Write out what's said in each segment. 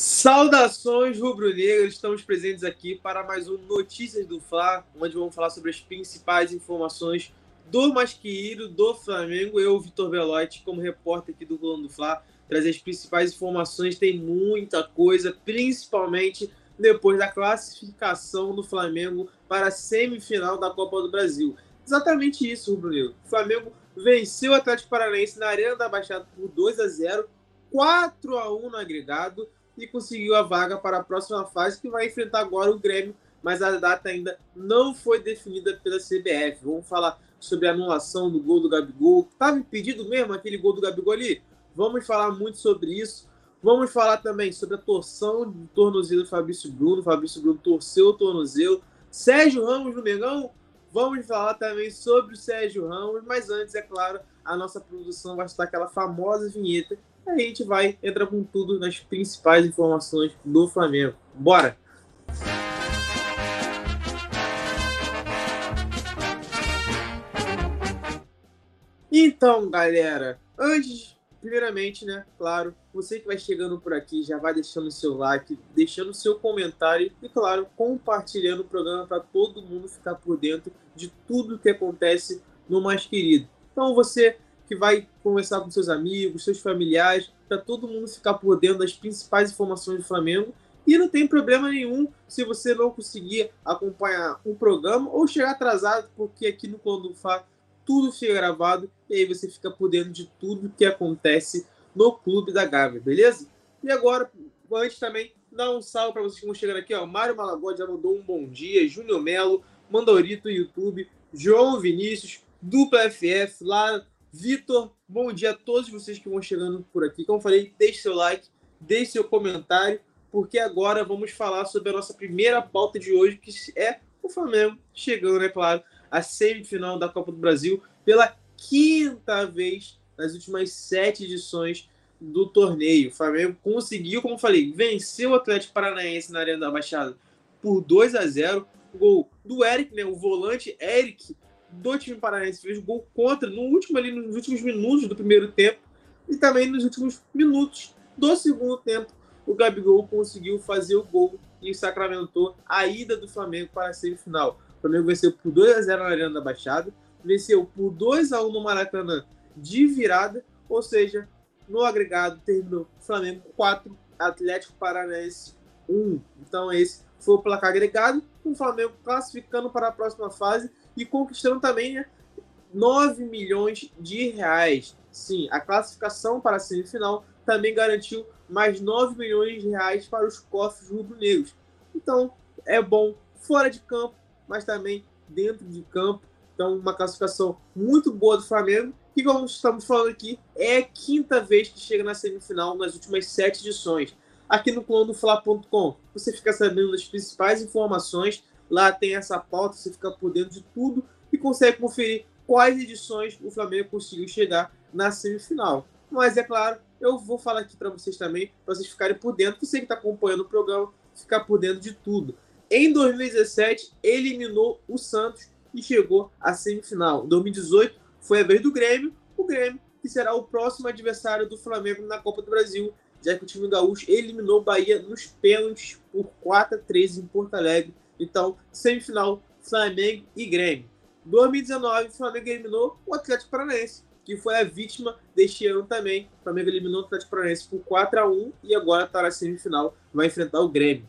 Saudações rubro-negros, estamos presentes aqui para mais um Notícias do Fla, onde vamos falar sobre as principais informações do Masqueiro, do Flamengo. Eu, Vitor Velotti, como repórter aqui do Rolando do Fla, trazer as principais informações. Tem muita coisa, principalmente depois da classificação do Flamengo para a semifinal da Copa do Brasil. Exatamente isso, rubro-negro. O Flamengo venceu o Atlético Paranaense na Arena da Baixada por 2 a 0, 4 a 1 no agregado e conseguiu a vaga para a próxima fase, que vai enfrentar agora o Grêmio, mas a data ainda não foi definida pela CBF. Vamos falar sobre a anulação do gol do Gabigol. Estava impedido mesmo aquele gol do Gabigol ali? Vamos falar muito sobre isso. Vamos falar também sobre a torção do tornozelo do Fabrício Bruno. Fabrício Bruno torceu o tornozelo. Sérgio Ramos no Mengão. Vamos falar também sobre o Sérgio Ramos, mas antes, é claro, a nossa produção vai estar aquela famosa vinheta a gente vai entrar com tudo nas principais informações do Flamengo. Bora! Então, galera, antes, primeiramente, né, claro, você que vai chegando por aqui, já vai deixando seu like, deixando seu comentário e, claro, compartilhando o programa para todo mundo ficar por dentro de tudo que acontece no Mais Querido. Então, você que vai conversar com seus amigos, seus familiares, para todo mundo ficar por dentro das principais informações do Flamengo. E não tem problema nenhum se você não conseguir acompanhar o programa ou chegar atrasado, porque aqui no Clã do Fá tudo fica gravado e aí você fica por dentro de tudo que acontece no Clube da Gávea, beleza? E agora, antes também, dar um salve para vocês que vão chegando aqui, ó. Mário Malagode já mandou um bom dia, Júnior Melo, Mandorito YouTube, João Vinícius, Dupla FF, lá Vitor, bom dia a todos vocês que vão chegando por aqui. Como eu falei, deixe seu like, deixe seu comentário, porque agora vamos falar sobre a nossa primeira pauta de hoje, que é o Flamengo chegando, é claro, à semifinal da Copa do Brasil pela quinta vez nas últimas sete edições do torneio. O Flamengo conseguiu, como eu falei, vencer o Atlético Paranaense na Arena da Baixada por 2 a 0. Gol do Eric, né, o volante Eric, do time paranaense fez gol contra no último ali nos últimos minutos do primeiro tempo e também nos últimos minutos do segundo tempo o Gabigol conseguiu fazer o gol e sacramentou a ida do Flamengo para a semifinal. O Flamengo venceu por 2 a 0 na Arena da Baixada, venceu por 2 a 1 no Maracanã de virada, ou seja, no agregado terminou Flamengo 4, Atlético Paranaense 1. Então esse foi o placar agregado, com o Flamengo classificando para a próxima fase e conquistando também né, 9 milhões de reais. Sim, a classificação para a semifinal também garantiu mais 9 milhões de reais para os cofres rubro-negros. Então, é bom fora de campo, mas também dentro de campo. Então, uma classificação muito boa do Flamengo. E como estamos falando aqui, é a quinta vez que chega na semifinal nas últimas sete edições. Aqui no plano do Fla.com, você fica sabendo das principais informações Lá tem essa pauta, você fica por dentro de tudo e consegue conferir quais edições o Flamengo conseguiu chegar na semifinal. Mas é claro, eu vou falar aqui para vocês também, para vocês ficarem por dentro, você que está acompanhando o programa, ficar por dentro de tudo. Em 2017, eliminou o Santos e chegou à semifinal. Em 2018, foi a vez do Grêmio, o Grêmio, que será o próximo adversário do Flamengo na Copa do Brasil, já que o time gaúcho eliminou o Bahia nos pênaltis por 4 a 3 em Porto Alegre então, semifinal, Flamengo e Grêmio. 2019, o Flamengo eliminou o Atlético Paranaense, que foi a vítima deste ano também. O Flamengo eliminou o Atlético Paranaense por 4 a 1 e agora está na semifinal, vai enfrentar o Grêmio.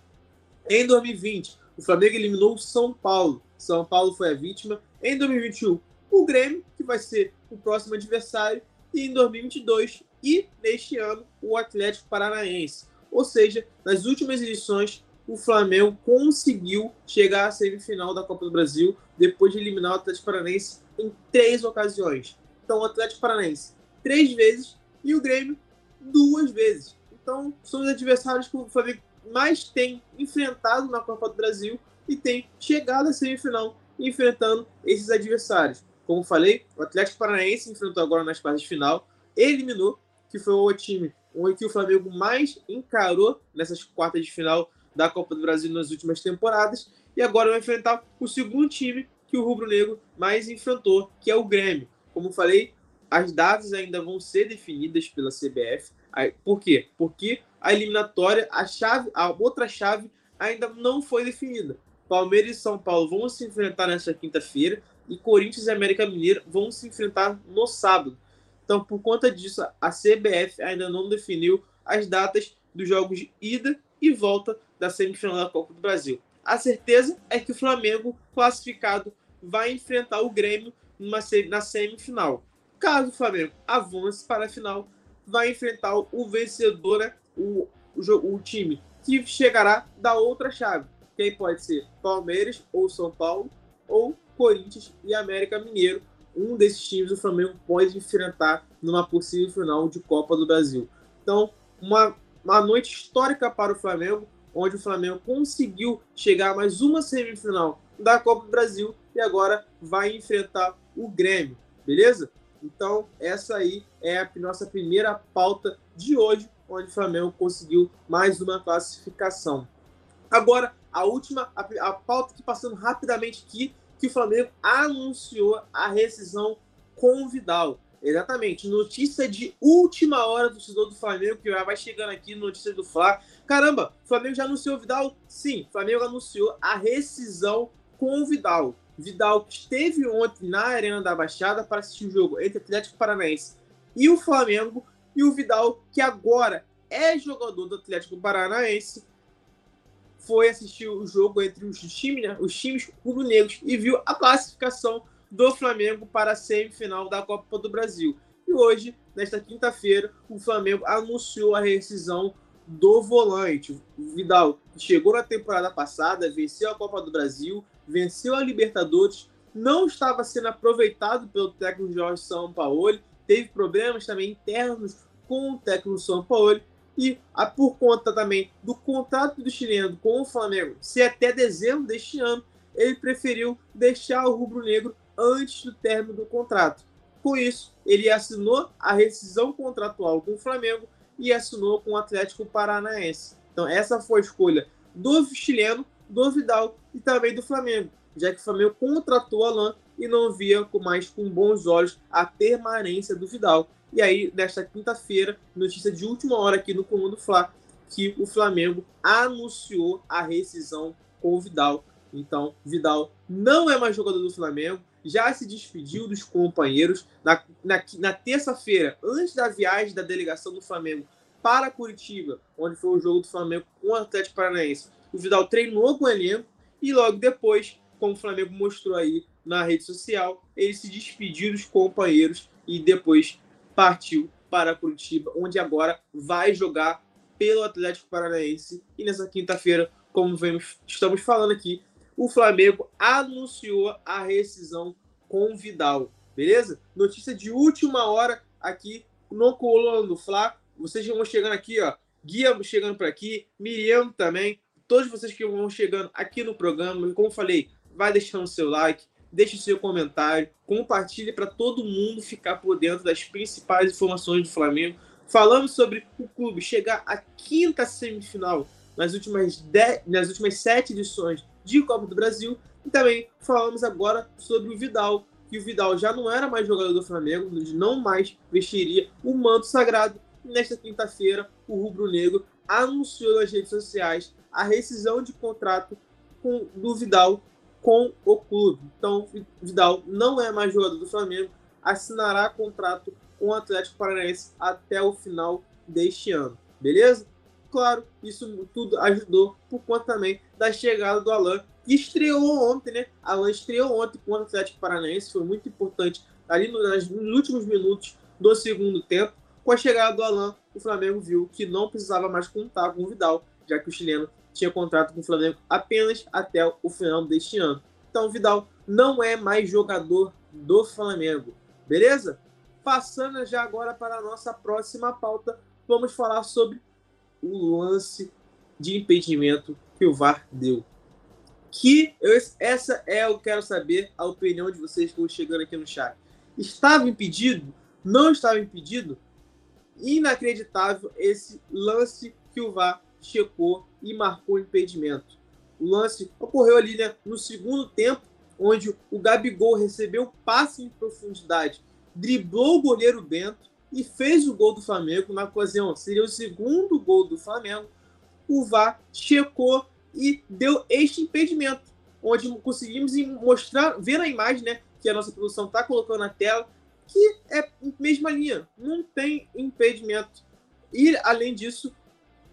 Em 2020, o Flamengo eliminou o São Paulo. São Paulo foi a vítima. Em 2021, o Grêmio, que vai ser o próximo adversário. E em 2022 e neste ano, o Atlético Paranaense. Ou seja, nas últimas edições, o Flamengo conseguiu chegar à semifinal da Copa do Brasil depois de eliminar o Atlético Paranaense em três ocasiões. Então, o Atlético Paranaense três vezes e o Grêmio duas vezes. Então, são os adversários que o Flamengo mais tem enfrentado na Copa do Brasil e tem chegado à semifinal enfrentando esses adversários. Como falei, o Atlético Paranaense enfrentou agora nas quartas de final, eliminou, que foi o time que o Flamengo mais encarou nessas quartas de final da Copa do Brasil nas últimas temporadas e agora vai enfrentar o segundo time que o Rubro Negro mais enfrentou, que é o Grêmio. Como falei, as datas ainda vão ser definidas pela CBF, Por quê? Porque a eliminatória, a chave, a outra chave ainda não foi definida. Palmeiras e São Paulo vão se enfrentar nesta quinta-feira e Corinthians e América Mineiro vão se enfrentar no sábado. Então, por conta disso, a CBF ainda não definiu as datas dos jogos de ida e volta da semifinal da Copa do Brasil. A certeza é que o Flamengo, classificado, vai enfrentar o Grêmio numa, na semifinal. Caso o Flamengo avance para a final, vai enfrentar o vencedor, né, o, o, o time que chegará da outra chave. Quem pode ser Palmeiras ou São Paulo, ou Corinthians e América Mineiro. Um desses times o Flamengo pode enfrentar numa possível final de Copa do Brasil. Então, uma, uma noite histórica para o Flamengo, onde o Flamengo conseguiu chegar a mais uma semifinal da Copa do Brasil e agora vai enfrentar o Grêmio, beleza? Então, essa aí é a nossa primeira pauta de hoje, onde o Flamengo conseguiu mais uma classificação. Agora, a última, a, a pauta que passando rapidamente aqui, que o Flamengo anunciou a rescisão com o Vidal. Exatamente, notícia de última hora do torcedor do Flamengo, que já vai chegando aqui, notícia do Fla. Caramba, o Flamengo já anunciou o Vidal? Sim, o Flamengo anunciou a rescisão com o Vidal. Vidal que esteve ontem na Arena da Baixada para assistir o jogo entre Atlético Paranaense e o Flamengo, e o Vidal, que agora é jogador do Atlético Paranaense, foi assistir o jogo entre os times, né, os times rubro-negros e viu a classificação do Flamengo para a semifinal da Copa do Brasil. E hoje, nesta quinta-feira, o Flamengo anunciou a rescisão do volante. O Vidal chegou na temporada passada, venceu a Copa do Brasil, venceu a Libertadores, não estava sendo aproveitado pelo técnico Jorge Sampaoli, teve problemas também internos com o técnico Sampaoli e a, por conta também do contrato do chileno com o Flamengo ser até dezembro deste ano, ele preferiu deixar o rubro-negro antes do término do contrato. Com isso, ele assinou a rescisão contratual com o Flamengo e assinou com o Atlético Paranaense. Então, essa foi a escolha do chileno, do Vidal e também do Flamengo, já que o Flamengo contratou Alain e não via mais com bons olhos a permanência do Vidal. E aí, nesta quinta-feira, notícia de última hora aqui no Comando Fla, que o Flamengo anunciou a rescisão com o Vidal. Então, Vidal não é mais jogador do Flamengo, já se despediu dos companheiros. Na, na, na terça-feira, antes da viagem da delegação do Flamengo para Curitiba, onde foi o jogo do Flamengo com o Atlético Paranaense, o Vidal treinou com o elenco e logo depois, como o Flamengo mostrou aí na rede social, ele se despediu dos companheiros e depois partiu para Curitiba, onde agora vai jogar pelo Atlético Paranaense. E nessa quinta-feira, como vemos, estamos falando aqui, o Flamengo anunciou a rescisão com Vidal, beleza? Notícia de última hora aqui no Coluna do Fla. Vocês vão chegando aqui, ó. Guia chegando por aqui, Miriam também. Todos vocês que vão chegando aqui no programa, como falei, vai deixando seu like, deixe seu comentário, compartilhe para todo mundo ficar por dentro das principais informações do Flamengo. Falamos sobre o clube chegar à quinta semifinal nas últimas, dez, nas últimas sete edições de Copa do Brasil. E também falamos agora sobre o Vidal, que o Vidal já não era mais jogador do Flamengo, não mais vestiria o manto sagrado. E nesta quinta-feira, o Rubro Negro anunciou nas redes sociais a rescisão de contrato com, do Vidal com o clube. Então, Vidal não é mais jogador do Flamengo, assinará contrato com o Atlético Paranaense até o final deste ano. Beleza? Claro, isso tudo ajudou por conta também da chegada do Alan, que estreou ontem, né? Alan estreou ontem com o Atlético Paranaense, foi muito importante ali nos últimos minutos do segundo tempo. Com a chegada do Alan, o Flamengo viu que não precisava mais contar com o Vidal, já que o chileno tinha contrato com o Flamengo apenas até o final deste ano. Então, o Vidal não é mais jogador do Flamengo, beleza? Passando já agora para a nossa próxima pauta, vamos falar sobre o lance de impedimento que o VAR deu. Que eu, essa é eu quero saber a opinião de vocês que estão chegando aqui no chat. Estava impedido? Não estava impedido? Inacreditável esse lance que o VAR checou e marcou impedimento. O lance ocorreu ali né, no segundo tempo, onde o Gabigol recebeu passe em profundidade, driblou o goleiro Bento, e fez o gol do Flamengo na ocasião. Seria o segundo gol do Flamengo. O VAR checou e deu este impedimento, onde conseguimos mostrar, ver a imagem, né, que a nossa produção está colocando na tela, que é mesma linha, não tem impedimento. E além disso,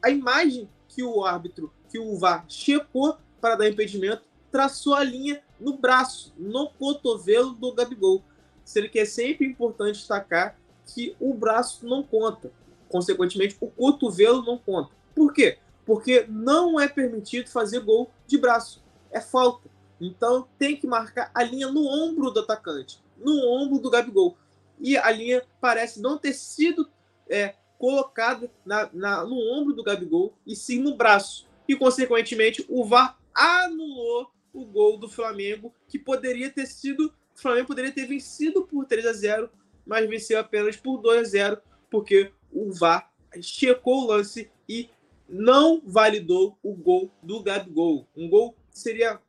a imagem que o árbitro, que o VAR checou para dar impedimento, traçou a linha no braço, no cotovelo do Gabigol. Sendo que é sempre importante destacar que o braço não conta. Consequentemente, o cotovelo não conta. Por quê? Porque não é permitido fazer gol de braço. É falta. Então tem que marcar a linha no ombro do atacante, no ombro do Gabigol. E a linha parece não ter sido é, colocada na, na, no ombro do Gabigol, e sim no braço. E, consequentemente, o VAR anulou o gol do Flamengo, que poderia ter sido. O Flamengo poderia ter vencido por 3 a 0 mas venceu apenas por 2 a 0 porque o VAR checou o lance e não validou o gol do Gabigol. Um gol que seria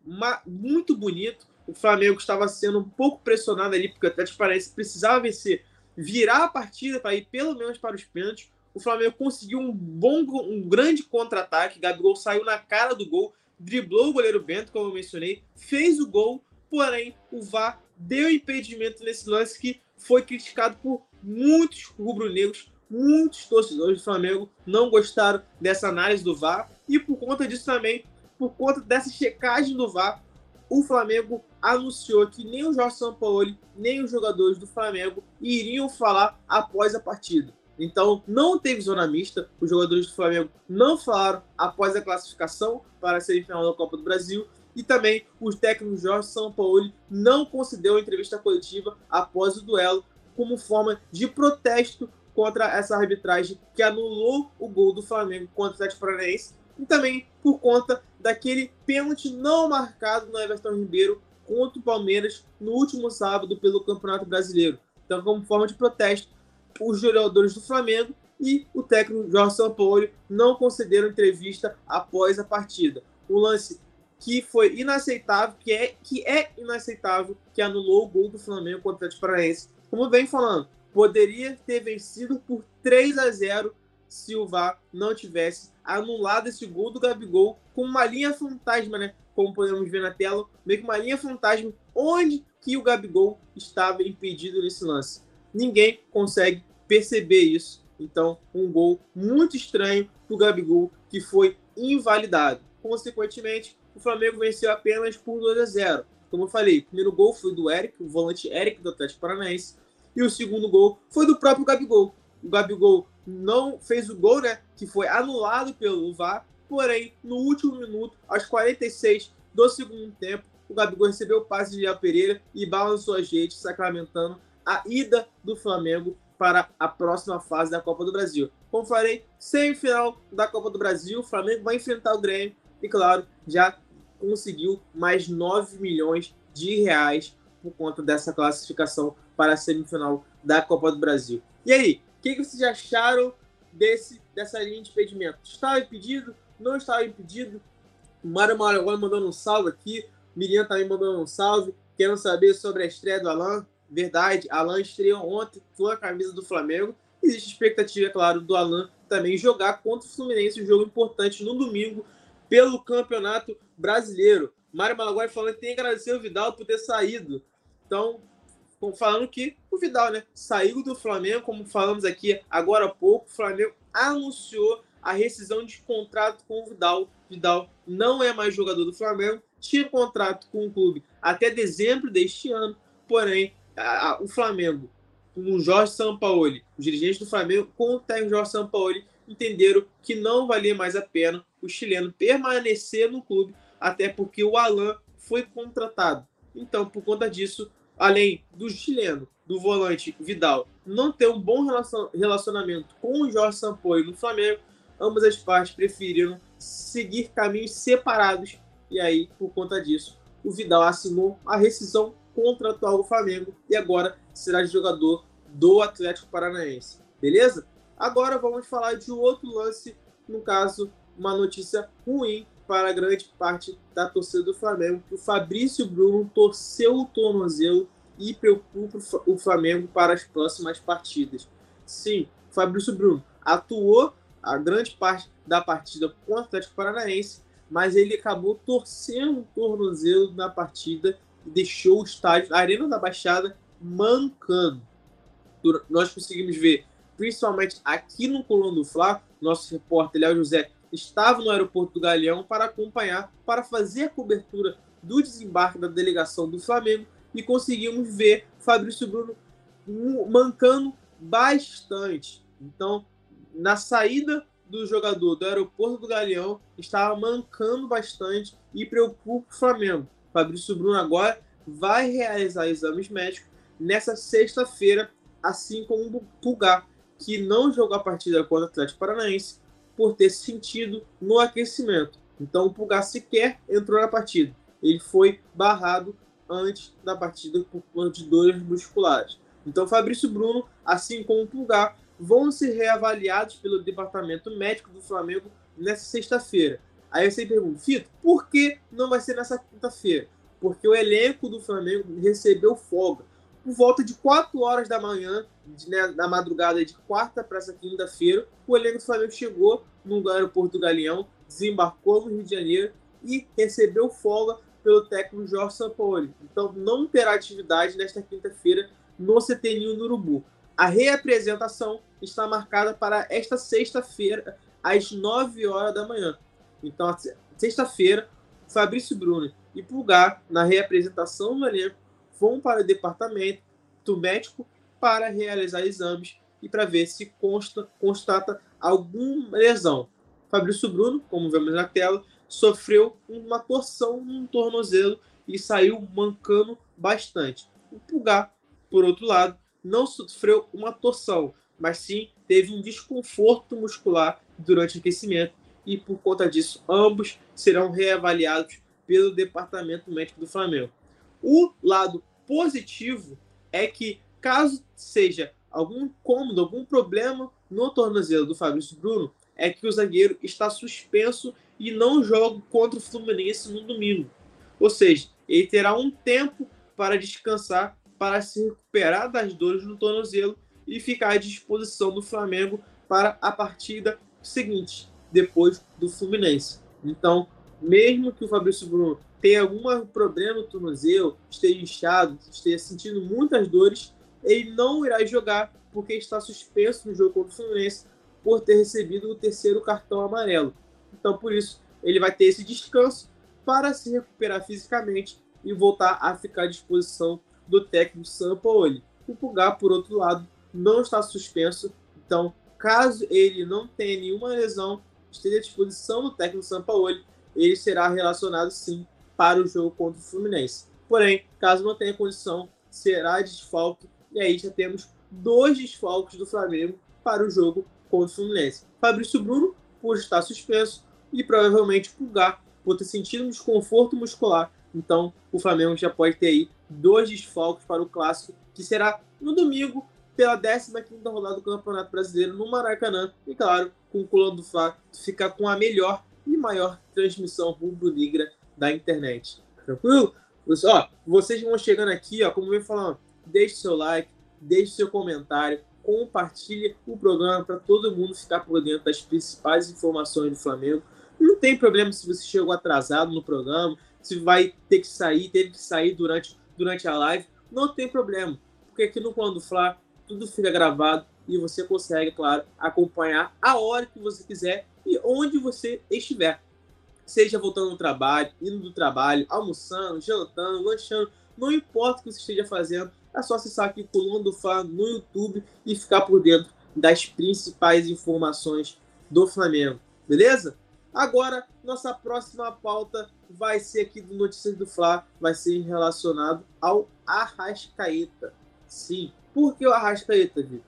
muito bonito. O Flamengo estava sendo um pouco pressionado ali, porque o Atlético Paranaense precisava vencer, virar a partida para ir pelo menos para os pênaltis. O Flamengo conseguiu um bom, um grande contra-ataque. Gabigol saiu na cara do gol, driblou o goleiro Bento, como eu mencionei, fez o gol, porém o VAR deu impedimento nesse lance que foi criticado por muitos rubro-negros, muitos torcedores do Flamengo não gostaram dessa análise do VAR e por conta disso também, por conta dessa checagem do VAR, o Flamengo anunciou que nem o Jorge Sampaoli, nem os jogadores do Flamengo iriam falar após a partida. Então, não teve zona mista, os jogadores do Flamengo não falaram após a classificação para a semifinal da Copa do Brasil e também o técnico Jorge Sampaoli não concedeu a entrevista coletiva após o duelo como forma de protesto contra essa arbitragem que anulou o gol do Flamengo contra o Atlético Paranaense e também por conta daquele pênalti não marcado no Everton Ribeiro contra o Palmeiras no último sábado pelo Campeonato Brasileiro. Então, como forma de protesto, os jogadores do Flamengo e o técnico Jorge Sampaoli não concederam entrevista após a partida. O lance que foi inaceitável, que é, que é inaceitável, que anulou o gol do Flamengo contra o Atlético Paranaense. Como vem falando, poderia ter vencido por 3 a 0 se o VAR não tivesse anulado esse gol do Gabigol com uma linha fantasma, né? Como podemos ver na tela, meio que uma linha fantasma onde que o Gabigol estava impedido nesse lance. Ninguém consegue perceber isso. Então, um gol muito estranho do Gabigol que foi invalidado. Consequentemente, o Flamengo venceu apenas por 2 a 0. Como eu falei, o primeiro gol foi do Eric, o volante Eric do Atlético Paranaense, e o segundo gol foi do próprio Gabigol. O Gabigol não fez o gol, né, que foi anulado pelo VAR, porém, no último minuto, aos 46 do segundo tempo, o Gabigol recebeu o passe de Léo Pereira e balançou a gente, sacramentando a ida do Flamengo para a próxima fase da Copa do Brasil. Como falei, semifinal da Copa do Brasil, o Flamengo vai enfrentar o Grêmio e, claro, já conseguiu mais 9 milhões de reais por conta dessa classificação para a semifinal da Copa do Brasil. E aí, o que, que, vocês acharam desse, dessa linha de impedimento? Estava impedido? Não estava impedido? Mário Maragoli mandando um salve aqui. Miriam também mandando um salve. Querendo saber sobre a estreia do Alan. Verdade, Alan estreou ontem com a camisa do Flamengo. Existe expectativa, é claro, do Alan também jogar contra o Fluminense, um jogo importante no domingo pelo Campeonato Brasileiro. Mário Malaguai falando que tem que agradecer o Vidal por ter saído. Então, falando que o Vidal, né, saiu do Flamengo, como falamos aqui agora há pouco, o Flamengo anunciou a rescisão de contrato com o Vidal. Vidal não é mais jogador do Flamengo, tinha contrato com o clube até dezembro deste ano, porém, a, a, o Flamengo, com o Jorge Sampaoli, os dirigentes do Flamengo, com o técnico Jorge Sampaoli, entenderam que não valia mais a pena o chileno permanecer no clube, até porque o Alan foi contratado. Então, por conta disso, além do chileno, do volante Vidal, não ter um bom relacionamento com o Jorge Sampaio no Flamengo, ambas as partes preferiram seguir caminhos separados. E aí, por conta disso, o Vidal assinou a rescisão contratual do Flamengo e agora será jogador do Atlético Paranaense. Beleza? Agora vamos falar de outro lance, no caso, uma notícia ruim para grande parte da torcida do Flamengo, que o Fabrício Bruno torceu o tornozelo e preocupa o Flamengo para as próximas partidas. Sim, Fabrício Bruno atuou a grande parte da partida contra o Atlético Paranaense, mas ele acabou torcendo o tornozelo na partida e deixou o estádio, a Arena da Baixada, mancando. Nós conseguimos ver, principalmente aqui no Coluna do Fla, nosso repórter Léo José estava no aeroporto do Galeão para acompanhar, para fazer a cobertura do desembarque da delegação do Flamengo e conseguimos ver Fabrício Bruno mancando bastante. Então, na saída do jogador do aeroporto do Galeão, estava mancando bastante e preocupa o Flamengo. Fabrício Bruno agora vai realizar exames médicos nessa sexta-feira, assim como o Pulgar, que não jogou a partida contra o Atlético Paranaense por ter sentido no aquecimento. Então o Pulgar sequer entrou na partida. Ele foi barrado antes da partida por conta de dores musculares. Então Fabrício Bruno, assim como o Pulgar, vão ser reavaliados pelo departamento médico do Flamengo nessa sexta-feira. Aí você pergunta, Fito, por que não vai ser nessa quinta-feira? Porque o elenco do Flamengo recebeu folga. Por volta de 4 horas da manhã, né, na madrugada de quarta para essa quinta-feira, o elenco do Flamengo chegou no aeroporto do Galeão, desembarcou no Rio de Janeiro e recebeu folga pelo técnico Jorge Sampaoli. Então não terá atividade nesta quinta-feira no CT no Urubu. A reapresentação está marcada para esta sexta-feira, às 9 horas da manhã. Então, sexta-feira, Fabrício Bruno e Pulgar, na reapresentação do elenco, vão para o departamento do médico para realizar exames e para ver se consta, constata alguma lesão. Fabrício Bruno, como vemos na tela, sofreu uma torção no tornozelo e saiu mancando bastante. O Pulgar, por outro lado, não sofreu uma torção, mas sim teve um desconforto muscular durante o aquecimento e por conta disso ambos serão reavaliados pelo departamento médico do Flamengo. O lado positivo é que caso seja algum incômodo, algum problema no tornozelo do Fabrício Bruno, é que o zagueiro está suspenso e não joga contra o Fluminense no domingo. Ou seja, ele terá um tempo para descansar para se recuperar das dores no tornozelo e ficar à disposição do Flamengo para a partida seguinte, depois do Fluminense. Então, mesmo que o Fabrício Bruno tenha algum problema no tornozelo, esteja inchado, esteja sentindo muitas dores, ele não irá jogar porque está suspenso no jogo contra o Fluminense por ter recebido o terceiro cartão amarelo. Então, por isso, ele vai ter esse descanso para se recuperar fisicamente e voltar a ficar à disposição do técnico Sampaoli. O Pulgar, por outro lado, não está suspenso, então, caso ele não tenha nenhuma lesão, esteja à disposição do técnico Sampaoli, ele será relacionado sim para o jogo contra o Fluminense. Porém, caso não tenha condição, será desfalque, e aí já temos dois desfalques do Flamengo para o jogo contra o Fluminense. Fabrício Bruno, por estar suspenso, e provavelmente Pulgar, por ter sentido um desconforto muscular. Então, o Flamengo já pode ter aí dois desfalques para o clássico, que será no domingo, pela 15 rodada do Campeonato Brasileiro no Maracanã. E claro, com o Coluna do Fla ficar com a melhor e maior transmissão rubro-negra da internet. Tranquilo? Ó, vocês vão chegando aqui, ó, como eu falando, deixe seu like, deixe seu comentário, compartilhe o programa para todo mundo ficar por dentro das principais informações do Flamengo. Não tem problema se você chegou atrasado no programa, se vai ter que sair, teve que sair durante durante a live, não tem problema, porque aqui no Quando Fla tudo fica gravado e você consegue, claro, acompanhar a hora que você quiser e onde você estiver. Seja voltando do trabalho, indo do trabalho, almoçando, jantando, lanchando, não importa o que você esteja fazendo, é só acessar aqui Coluna do Fla no YouTube e ficar por dentro das principais informações do Flamengo. Beleza? Agora, nossa próxima pauta vai ser aqui do Notícias do Fla, vai ser relacionado ao Arrascaeta. Sim, por que o Arrascaeta, Vitor?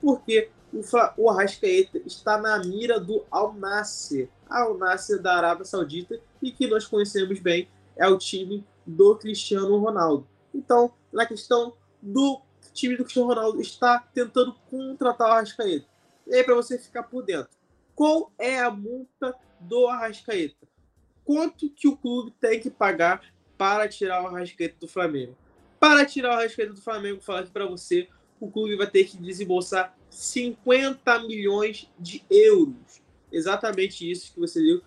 Porque o, Fla, o Arrascaeta está na mira do Al Nasser, Al Nasser da Arábia Saudita, e que nós conhecemos bem, é o time do Cristiano Ronaldo. Então, na questão do time do Cristiano Ronaldo está tentando contratar o Arrascaeta. E aí, para você ficar por dentro, qual é a multa do Arrascaeta. Quanto que o clube tem que pagar para tirar o Arrascaeta do Flamengo? Para tirar o Arrascaeta do Flamengo, falar aqui para você, o clube vai ter que desembolsar 50 milhões de euros. Exatamente isso que você viu.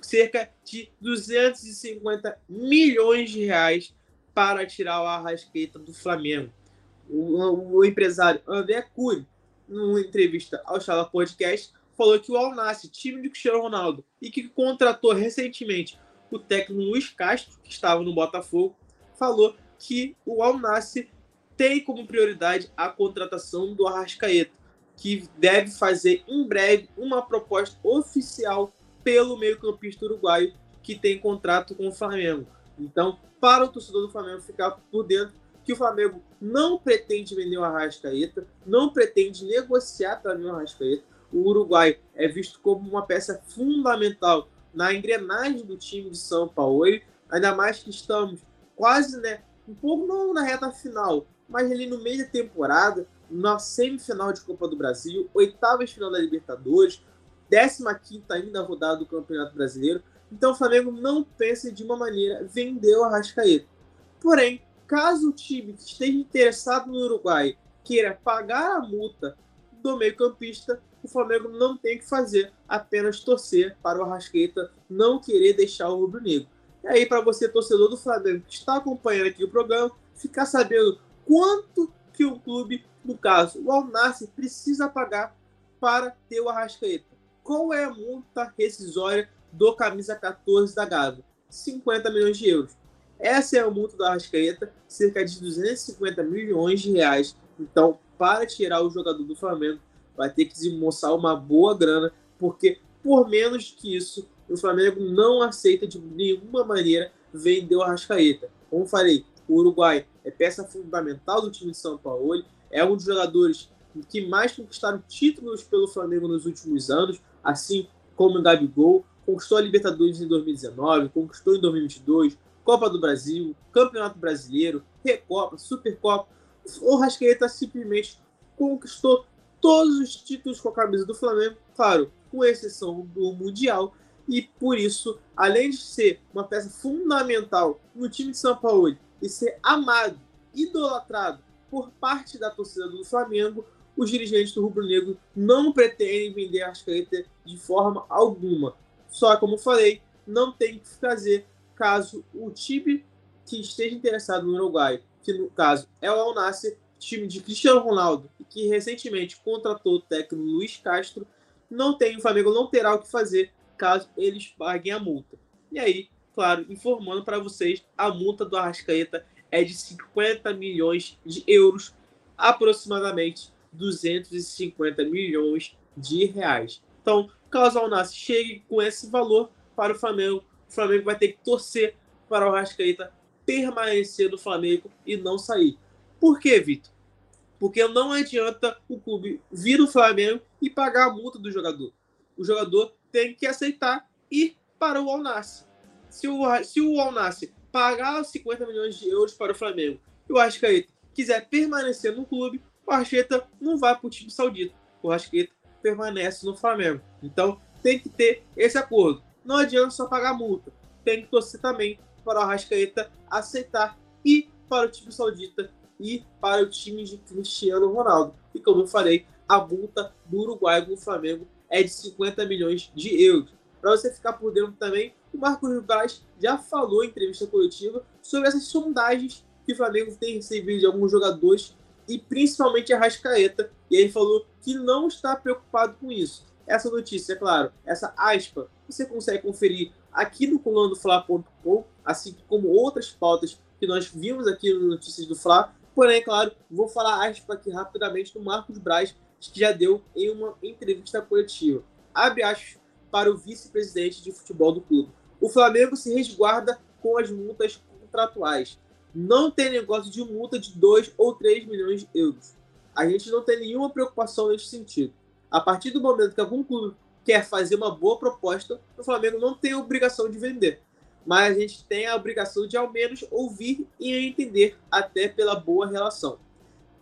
Cerca de 250 milhões de reais para tirar o Arrascaeta do Flamengo. O, o empresário André Cury, numa entrevista ao Chala Podcast, falou que o Al Nassr, time de Cristiano Ronaldo, e que contratou recentemente o técnico Luiz Castro, que estava no Botafogo, falou que o Al Nassr tem como prioridade a contratação do Arrascaeta, que deve fazer em breve uma proposta oficial pelo meio-campista uruguaio que tem contrato com o Flamengo. Então, para o torcedor do Flamengo ficar por dentro, que o Flamengo não pretende vender o Arrascaeta, não pretende negociar para o Arrascaeta. O Uruguai é visto como uma peça fundamental na engrenagem do time de São Paulo, ainda mais que estamos quase, né, um pouco não na reta final, mas ali no meio da temporada, na semifinal de Copa do Brasil, oitavas final da Libertadores, 15 ainda rodada do Campeonato Brasileiro. Então o Flamengo não pensa de uma maneira vender o Arrascaeta. Porém, caso o time que esteja interessado no Uruguai queira pagar a multa do meio-campista, o Flamengo não tem que fazer, apenas torcer para o Arrascaeta não querer deixar o rubro-negro. E aí, para você, torcedor do Flamengo, que está acompanhando aqui o programa, ficar sabendo quanto que o clube, no caso, o Alnassi, precisa pagar para ter o Arrascaeta. Qual é a multa rescisória do camisa 14 da Gávea? 50 milhões de euros. Essa é a multa do Arrascaeta, cerca de 250 milhões de reais. Então, para tirar o jogador do Flamengo, vai ter que desembolsar uma boa grana, porque por menos que isso, o Flamengo não aceita de nenhuma maneira vender o Arrascaeta. Como falei, o Uruguai é peça fundamental do time de São Paulo, é um dos jogadores que mais conquistaram títulos pelo Flamengo nos últimos anos, assim como o Gabigol, conquistou a Libertadores em 2019, conquistou em 2022, Copa do Brasil, Campeonato Brasileiro, Recopa, Supercopa. O Rascaeta simplesmente conquistou todos os títulos com a camisa do Flamengo, claro, com exceção do Mundial, e por isso, além de ser uma peça fundamental no time de São Paulo e ser amado, idolatrado por parte da torcida do Flamengo, os dirigentes do Rubro Negro não pretendem vender a Arrascaeta de forma alguma. Só, como falei, não tem que fazer caso o time que esteja interessado no Uruguai, que no caso é o Al Nassr, time de Cristiano Ronaldo, que recentemente contratou o técnico Luiz Castro, não tem, o Flamengo não terá o que fazer caso eles paguem a multa. E aí, claro, informando para vocês, a multa do Arrascaeta é de 50 milhões de euros, aproximadamente 250 milhões de reais. Então, caso o Alnassi chegue com esse valor para o Flamengo, o Flamengo vai ter que torcer para o Arrascaeta permanecer no Flamengo e não sair. Por quê, Vitor? Porque não adianta o clube vir no Flamengo e pagar a multa do jogador. O jogador tem que aceitar ir para o Alnassi se o, se o Al-Nassr pagar os 50 milhões de euros para o Flamengo e o Arrascaeta quiser permanecer no clube, o Arrascaeta não vai para o time saudita. O Arrascaeta permanece no Flamengo. Então tem que ter esse acordo. Não adianta só pagar multa. Tem que torcer também para o Arrascaeta aceitar ir para o time saudita e para o time de Cristiano Ronaldo. E como eu falei, a multa do Uruguai com o Flamengo é de 50 milhões de euros. Para você ficar por dentro também, o Marcos Braz já falou em entrevista coletiva sobre essas sondagens que o Flamengo tem recebido de alguns jogadores e principalmente a Rascaeta. E ele falou que não está preocupado com isso. Essa notícia, é claro, essa aspa, você consegue conferir aqui no coluna Fla.com, assim como outras pautas que nós vimos aqui no Notícias do Fla. Porém, é claro, vou falar aspa aqui rapidamente do Marcos Braz, que já deu em uma entrevista coletiva. Abre aspas para o vice-presidente de futebol do clube o Flamengo se resguarda com as multas contratuais. Não tem negócio de multa de 2 ou 3 milhões de euros. A gente não tem nenhuma preocupação nesse sentido. A partir do momento que algum clube quer fazer uma boa proposta, o Flamengo não tem obrigação de vender. Mas a gente tem a obrigação de, ao menos, ouvir e entender, até pela boa relação.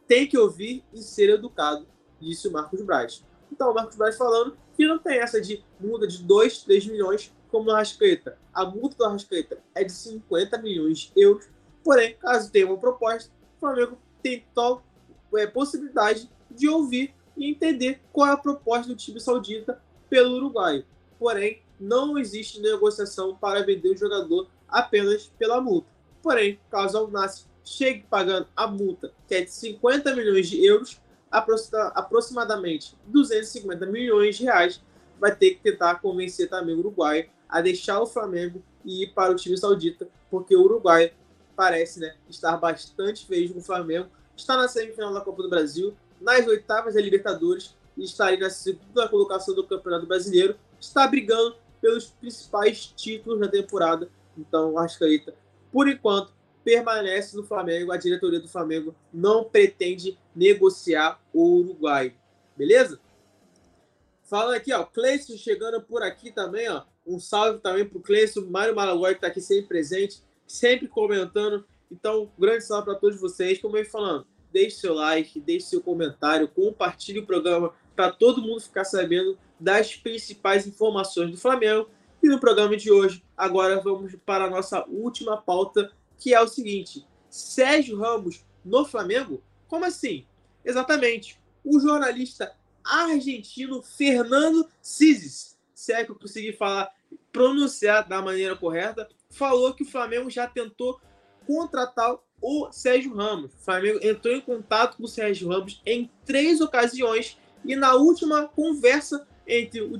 Tem que ouvir e ser educado, disse o Marcos Braz. Então, o Marcos Braz falando que não tem essa de multa de 2, 3 milhões como no Arrascaeta. A multa do Arrascaeta é de 50 milhões de euros. Porém, caso tenha uma proposta, o Flamengo tem tal é, possibilidade de ouvir e entender qual é a proposta do time saudita pelo Uruguai. Porém, não existe negociação para vender o jogador apenas pela multa. Porém, caso o Nasser chegue pagando a multa, que é de 50 milhões de euros, aproximadamente 250 milhões de reais, vai ter que tentar convencer também o Uruguai a deixar o Flamengo e ir para o time saudita, porque o Uruguai parece né, estar bastante feliz com o Flamengo, está na semifinal da Copa do Brasil, nas oitavas da Libertadores e está aí na segunda colocação do Campeonato Brasileiro, está brigando pelos principais títulos da temporada. Então, o Arrascaeta, por enquanto, permanece no Flamengo. A diretoria do Flamengo não pretende negociar o Uruguai. Beleza? Falando aqui, ó, Cleison chegando por aqui também, ó. Um salve também pro Cleison, Mário Malaguai que tá aqui sempre presente, sempre comentando. Então, grande salve para todos vocês. Como eu ia falando, deixe seu like, deixe seu comentário, compartilhe o programa para todo mundo ficar sabendo das principais informações do Flamengo. E no programa de hoje, agora vamos para a nossa última pauta, que é o seguinte: Sérgio Ramos no Flamengo? Como assim? Exatamente. O jornalista argentino Fernando Cisis, se é que eu conseguir falar, pronunciar da maneira correta, falou que o Flamengo já tentou contratar o Sérgio Ramos. O Flamengo entrou em contato com o Sérgio Ramos em três ocasiões e na última conversa entre, o,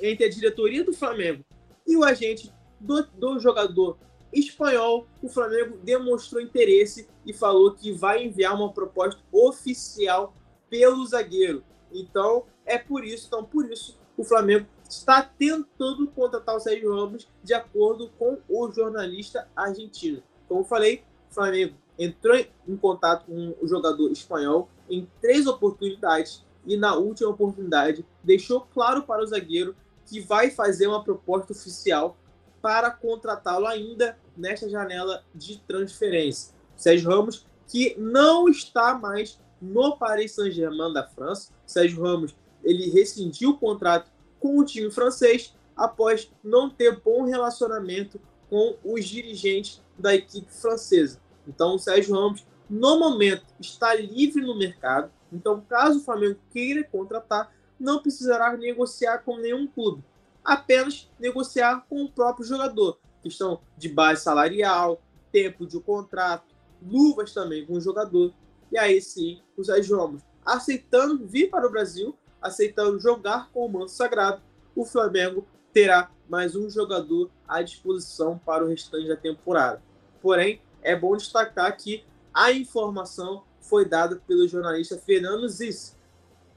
entre a diretoria do Flamengo e o agente do, do jogador espanhol, o Flamengo demonstrou interesse e falou que vai enviar uma proposta oficial pelo zagueiro. Então, é por isso, então por isso o Flamengo está tentando contratar o Sérgio Ramos de acordo com o jornalista argentino. Como falei, o Flamengo entrou em contato com o jogador espanhol em três oportunidades e na última oportunidade deixou claro para o zagueiro que vai fazer uma proposta oficial para contratá-lo ainda nesta janela de transferência. Sérgio Ramos, que não está mais no Paris Saint-Germain da França. Sérgio Ramos ele rescindiu o contrato com o time francês após não ter bom relacionamento com os dirigentes da equipe francesa. Então, o Sérgio Ramos, no momento, está livre no mercado. Então, caso o Flamengo queira contratar, não precisará negociar com nenhum clube, apenas negociar com o próprio jogador. Questão de base salarial, tempo de contrato, luvas também com o jogador. E aí sim, o Sérgio Ramos aceitando vir para o Brasil, aceitando jogar com o manto sagrado, o Flamengo terá mais um jogador à disposição para o restante da temporada. Porém, é bom destacar que a informação foi dada pelo jornalista Fernando Ziz,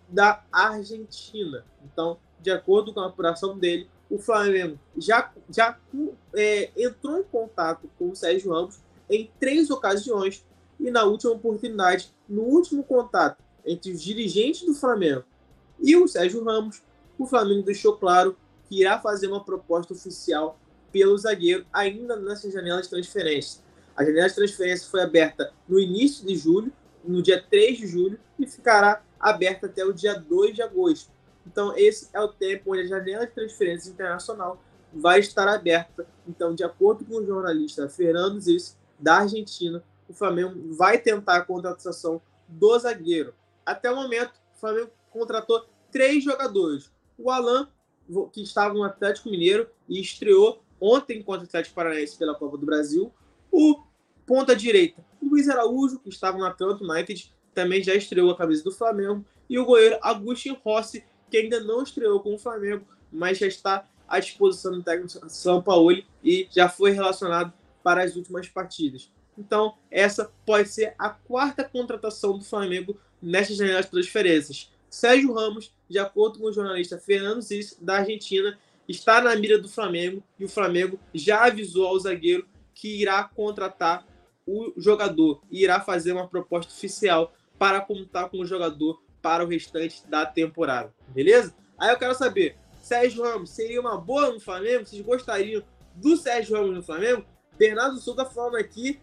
da Argentina. Então, de acordo com a apuração dele, o Flamengo já, já é, entrou em contato com o Sérgio Ramos em três ocasiões e na última oportunidade, no último contato entre os dirigentes do Flamengo e o Sérgio Ramos, o Flamengo deixou claro que irá fazer uma proposta oficial pelo zagueiro ainda nessa janela de transferência. A janela de transferência foi aberta no início de julho, no dia 3 de julho, e ficará aberta até o dia 2 de agosto. Então, esse é o tempo onde a janela de transferência internacional vai estar aberta. Então, de acordo com o jornalista Fernando Ziz, da Argentina, o Flamengo vai tentar a contratação do zagueiro. Até o momento, o Flamengo contratou três jogadores. O Alan, que estava no Atlético Mineiro e estreou ontem contra o Atlético Paranaense pela Copa do Brasil. O ponta direita, Luiz Araújo, que estava no Atlanta United, também já estreou a camisa do Flamengo. E o goleiro Agustin Rossi, que ainda não estreou com o Flamengo, mas já está à disposição do técnico São Paulo e já foi relacionado para as últimas partidas. Então, essa pode ser a quarta contratação do Flamengo nesta janela de transferências. Sérgio Ramos, de acordo com o jornalista Fernando Cis, da Argentina, está na mira do Flamengo e o Flamengo já avisou ao zagueiro que irá contratar o jogador e irá fazer uma proposta oficial para contar com o jogador para o restante da temporada. Beleza? Aí eu quero saber, Sérgio Ramos seria uma boa no Flamengo? Vocês gostariam do Sérgio Ramos no Flamengo? Bernardo Souza falando aqui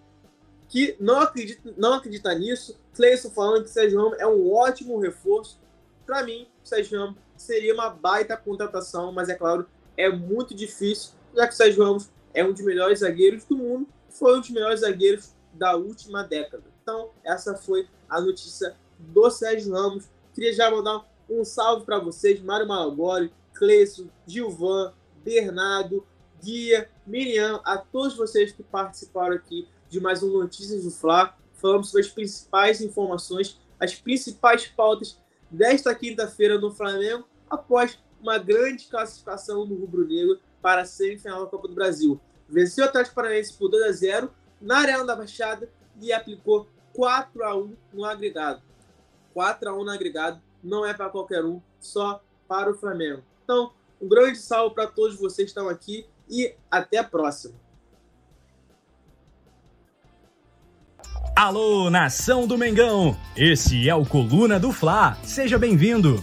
que não acredita, não acredita nisso. Cleison falando que Sérgio Ramos é um ótimo reforço. Para mim, Sérgio Ramos seria uma baita contratação, mas é claro, é muito difícil, já que Sérgio Ramos é um dos melhores zagueiros do mundo, foi um dos melhores zagueiros da última década. Então, essa foi a notícia do Sérgio Ramos. Queria já mandar Um salve para vocês, Mário Malagoli, Cleison, Gilvan, Bernardo, Guia, Miriam, a todos vocês que participaram aqui de mais um Notícias do Fla. Falamos sobre as principais informações, as principais pautas desta quinta-feira no Flamengo, após uma grande classificação do Rubro Negro para a semifinal da Copa do Brasil. Venceu o Atlético Paranaense por 2 a 0 na Arena da Baixada e aplicou 4 a 1 no agregado. 4 a 1 no agregado não é para qualquer um, só para o Flamengo. Então, um grande salve para todos vocês que estão aqui e até a próxima. Alô, nação do Mengão! Esse é o Coluna do Fla. Seja bem-vindo.